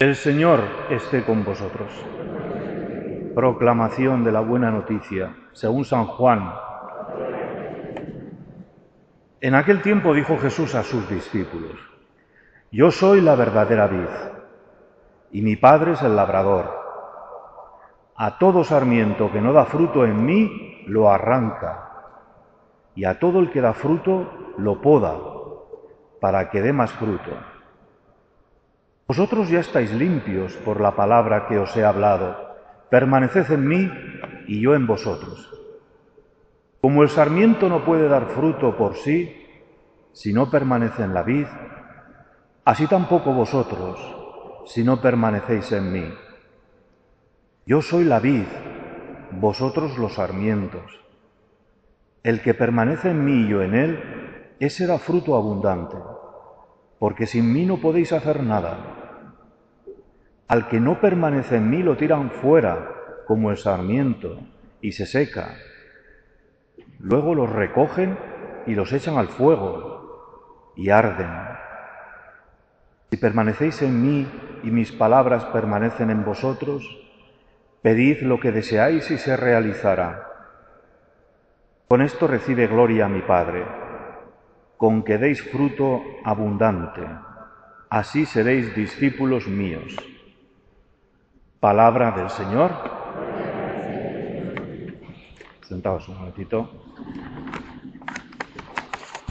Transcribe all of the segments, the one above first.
El Señor esté con vosotros. Proclamación de la buena noticia, según San Juan. En aquel tiempo dijo Jesús a sus discípulos, Yo soy la verdadera vid, y mi Padre es el labrador. A todo sarmiento que no da fruto en mí, lo arranca, y a todo el que da fruto, lo poda, para que dé más fruto. Vosotros ya estáis limpios por la palabra que os he hablado. Permaneced en mí y yo en vosotros. Como el sarmiento no puede dar fruto por sí si no permanece en la vid, así tampoco vosotros si no permanecéis en mí. Yo soy la vid, vosotros los sarmientos. El que permanece en mí y yo en él, ese da fruto abundante, porque sin mí no podéis hacer nada. Al que no permanece en mí lo tiran fuera como el sarmiento y se seca. Luego los recogen y los echan al fuego y arden. Si permanecéis en mí y mis palabras permanecen en vosotros, pedid lo que deseáis y se realizará. Con esto recibe gloria a mi Padre, con que deis fruto abundante, así seréis discípulos míos. Palabra del Señor. Sentaos un momentito.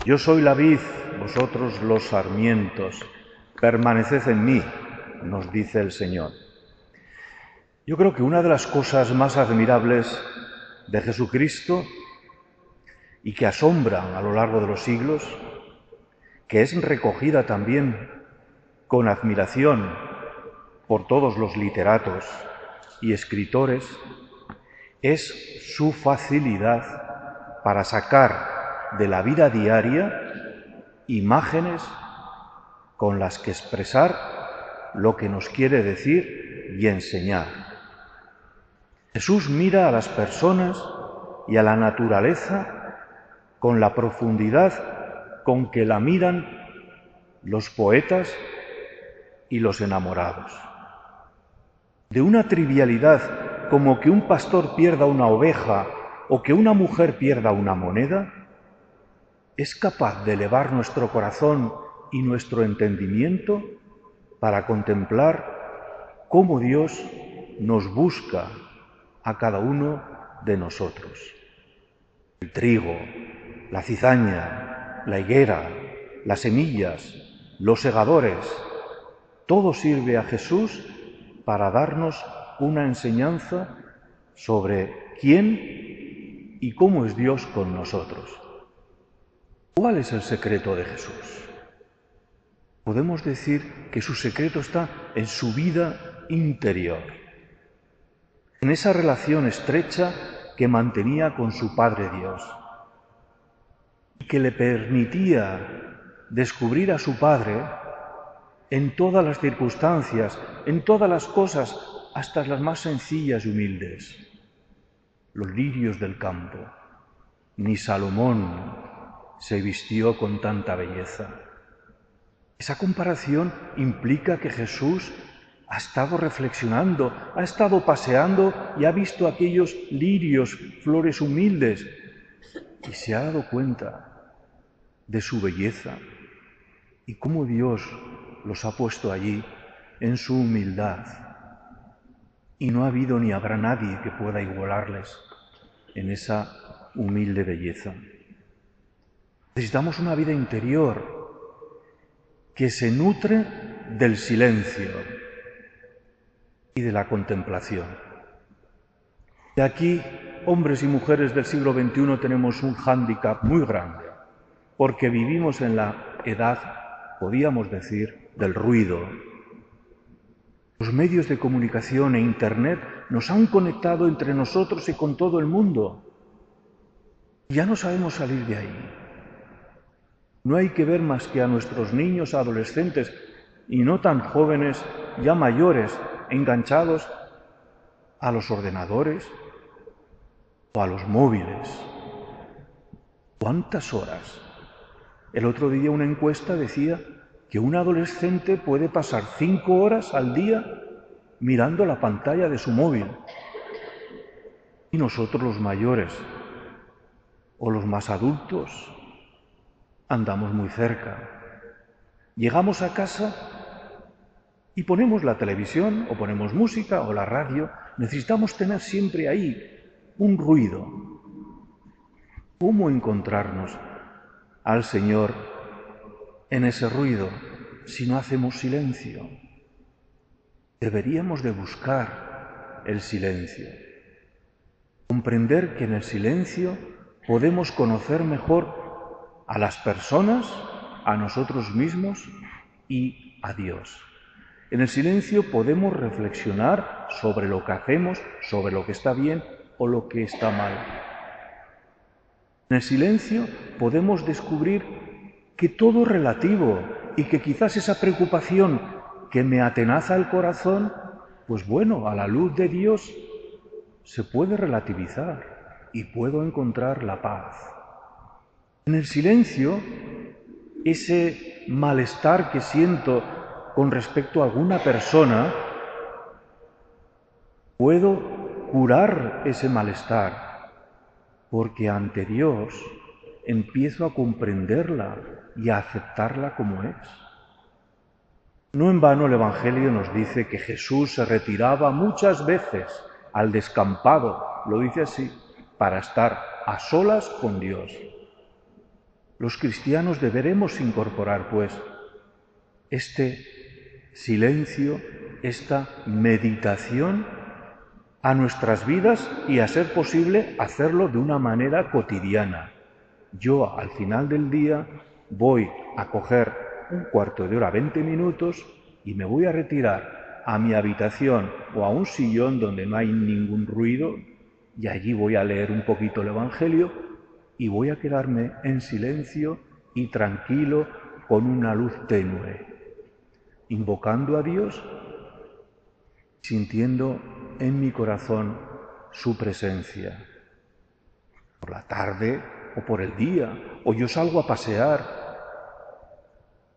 Yo soy la vid, vosotros los sarmientos. Permaneced en mí, nos dice el Señor. Yo creo que una de las cosas más admirables de Jesucristo y que asombran a lo largo de los siglos, que es recogida también con admiración por todos los literatos y escritores es su facilidad para sacar de la vida diaria imágenes con las que expresar lo que nos quiere decir y enseñar. Jesús mira a las personas y a la naturaleza con la profundidad con que la miran los poetas y los enamorados de una trivialidad como que un pastor pierda una oveja o que una mujer pierda una moneda, es capaz de elevar nuestro corazón y nuestro entendimiento para contemplar cómo Dios nos busca a cada uno de nosotros. El trigo, la cizaña, la higuera, las semillas, los segadores, todo sirve a Jesús para darnos una enseñanza sobre quién y cómo es Dios con nosotros. ¿Cuál es el secreto de Jesús? Podemos decir que su secreto está en su vida interior, en esa relación estrecha que mantenía con su Padre Dios y que le permitía descubrir a su Padre en todas las circunstancias, en todas las cosas, hasta las más sencillas y humildes. Los lirios del campo. Ni Salomón se vistió con tanta belleza. Esa comparación implica que Jesús ha estado reflexionando, ha estado paseando y ha visto aquellos lirios, flores humildes, y se ha dado cuenta de su belleza y cómo Dios los ha puesto allí en su humildad. Y no ha habido ni habrá nadie que pueda igualarles en esa humilde belleza. Necesitamos una vida interior que se nutre del silencio y de la contemplación. De aquí, hombres y mujeres del siglo XXI tenemos un hándicap muy grande, porque vivimos en la edad, podíamos decir, del ruido. Los medios de comunicación e Internet nos han conectado entre nosotros y con todo el mundo. Ya no sabemos salir de ahí. No hay que ver más que a nuestros niños, adolescentes y no tan jóvenes, ya mayores, enganchados a los ordenadores o a los móviles. ¿Cuántas horas? El otro día una encuesta decía que un adolescente puede pasar cinco horas al día mirando la pantalla de su móvil. Y nosotros los mayores o los más adultos andamos muy cerca. Llegamos a casa y ponemos la televisión o ponemos música o la radio. Necesitamos tener siempre ahí un ruido. ¿Cómo encontrarnos al Señor en ese ruido si no hacemos silencio? Deberíamos de buscar el silencio, comprender que en el silencio podemos conocer mejor a las personas, a nosotros mismos y a Dios. En el silencio podemos reflexionar sobre lo que hacemos, sobre lo que está bien o lo que está mal. En el silencio podemos descubrir que todo es relativo y que quizás esa preocupación que me atenaza el corazón, pues bueno, a la luz de Dios se puede relativizar y puedo encontrar la paz. En el silencio, ese malestar que siento con respecto a alguna persona, puedo curar ese malestar, porque ante Dios empiezo a comprenderla y a aceptarla como es. No en vano el Evangelio nos dice que Jesús se retiraba muchas veces al descampado, lo dice así, para estar a solas con Dios. Los cristianos deberemos incorporar, pues, este silencio, esta meditación a nuestras vidas y, a ser posible, hacerlo de una manera cotidiana. Yo, al final del día, voy a coger un cuarto de hora, 20 minutos, y me voy a retirar a mi habitación o a un sillón donde no hay ningún ruido, y allí voy a leer un poquito el Evangelio y voy a quedarme en silencio y tranquilo con una luz tenue, invocando a Dios, sintiendo en mi corazón su presencia. Por la tarde o por el día, o yo salgo a pasear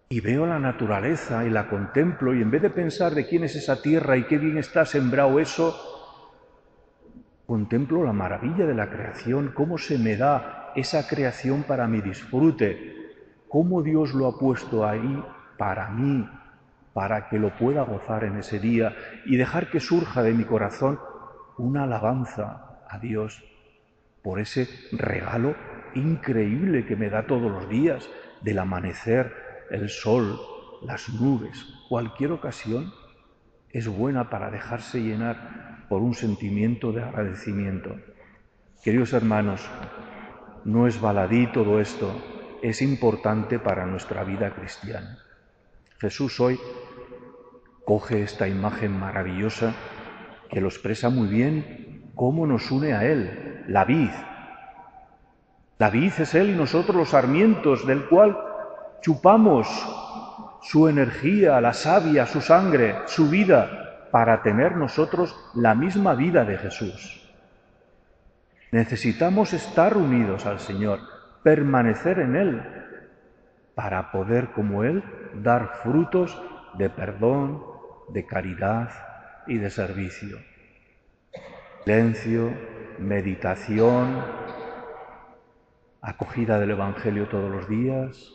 y veo la naturaleza y la contemplo y en vez de pensar de quién es esa tierra y qué bien está sembrado eso, contemplo la maravilla de la creación, cómo se me da esa creación para mi disfrute, cómo Dios lo ha puesto ahí para mí, para que lo pueda gozar en ese día y dejar que surja de mi corazón una alabanza a Dios por ese regalo increíble que me da todos los días del amanecer, el sol, las nubes, cualquier ocasión es buena para dejarse llenar por un sentimiento de agradecimiento. Queridos hermanos, no es baladí todo esto, es importante para nuestra vida cristiana. Jesús hoy coge esta imagen maravillosa que lo expresa muy bien cómo nos une a Él, la vid. La vid es Él y nosotros los sarmientos del cual chupamos su energía, la savia, su sangre, su vida, para tener nosotros la misma vida de Jesús. Necesitamos estar unidos al Señor, permanecer en Él, para poder, como Él, dar frutos de perdón, de caridad y de servicio. Silencio, meditación, acogida del Evangelio todos los días,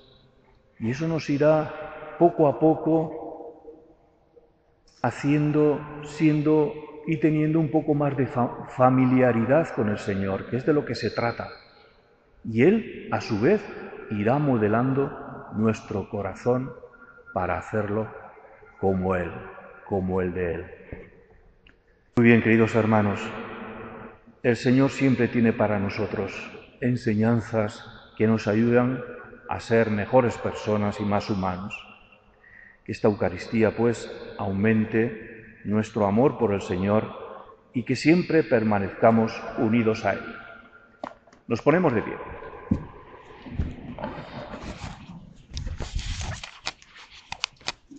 y eso nos irá poco a poco haciendo, siendo y teniendo un poco más de familiaridad con el Señor, que es de lo que se trata. Y Él, a su vez, irá modelando nuestro corazón para hacerlo como Él, como el de Él. Muy bien, queridos hermanos, el Señor siempre tiene para nosotros enseñanzas que nos ayudan a ser mejores personas y más humanos. Que esta Eucaristía, pues, aumente nuestro amor por el Señor y que siempre permanezcamos unidos a Él. Nos ponemos de pie.